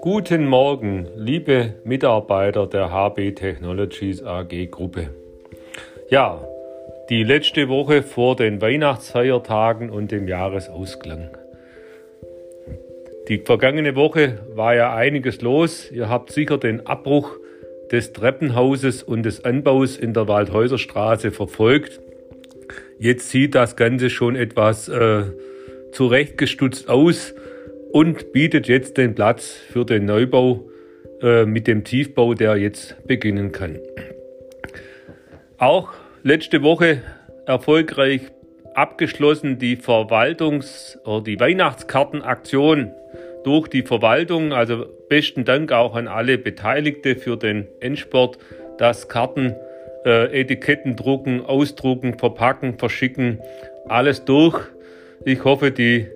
Guten Morgen, liebe Mitarbeiter der HB Technologies AG Gruppe. Ja, die letzte Woche vor den Weihnachtsfeiertagen und dem Jahresausklang. Die vergangene Woche war ja einiges los. Ihr habt sicher den Abbruch des Treppenhauses und des Anbaus in der Waldhäuserstraße verfolgt. Jetzt sieht das Ganze schon etwas äh, zurechtgestutzt aus und bietet jetzt den Platz für den Neubau äh, mit dem Tiefbau, der jetzt beginnen kann. Auch letzte Woche erfolgreich abgeschlossen die Verwaltungs- oder die Weihnachtskartenaktion durch die Verwaltung. Also besten Dank auch an alle Beteiligte für den Endsport, dass Karten, äh, Etiketten drucken, ausdrucken, verpacken, verschicken, alles durch. Ich hoffe, die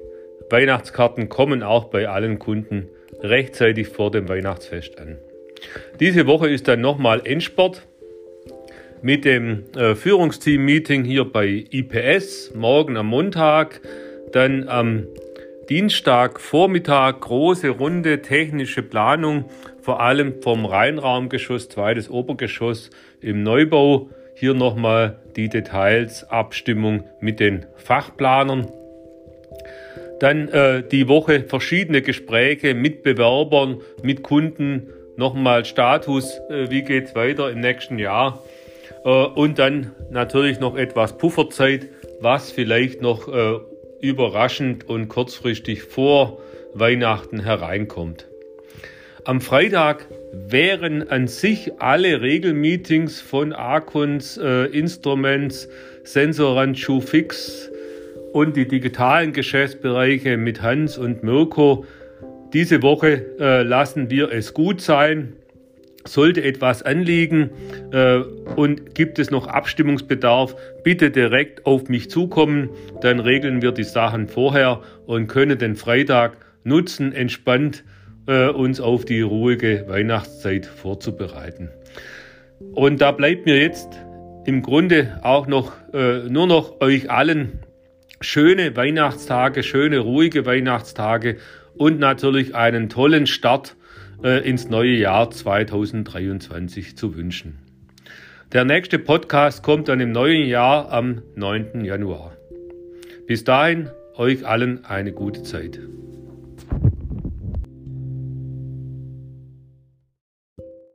Weihnachtskarten kommen auch bei allen Kunden rechtzeitig vor dem Weihnachtsfest an. Diese Woche ist dann nochmal Endsport mit dem äh, Führungsteam-Meeting hier bei IPS, morgen am Montag, dann am Dienstag Vormittag große Runde technische Planung, vor allem vom Rheinraumgeschoss, zweites Obergeschoss im Neubau. Hier nochmal die Details, Abstimmung mit den Fachplanern. Dann äh, die Woche verschiedene Gespräche mit Bewerbern, mit Kunden, nochmal Status, äh, wie es weiter im nächsten Jahr. Äh, und dann natürlich noch etwas Pufferzeit, was vielleicht noch äh, überraschend und kurzfristig vor Weihnachten hereinkommt. Am Freitag wären an sich alle Regelmeetings von Akuns, äh, Instruments, Sensorand, Fix, und die digitalen Geschäftsbereiche mit Hans und Mirko. Diese Woche äh, lassen wir es gut sein. Sollte etwas anliegen äh, und gibt es noch Abstimmungsbedarf, bitte direkt auf mich zukommen. Dann regeln wir die Sachen vorher und können den Freitag nutzen, entspannt äh, uns auf die ruhige Weihnachtszeit vorzubereiten. Und da bleibt mir jetzt im Grunde auch noch äh, nur noch euch allen schöne Weihnachtstage, schöne ruhige Weihnachtstage und natürlich einen tollen Start äh, ins neue Jahr 2023 zu wünschen. Der nächste Podcast kommt dann im neuen Jahr am 9. Januar. Bis dahin euch allen eine gute Zeit.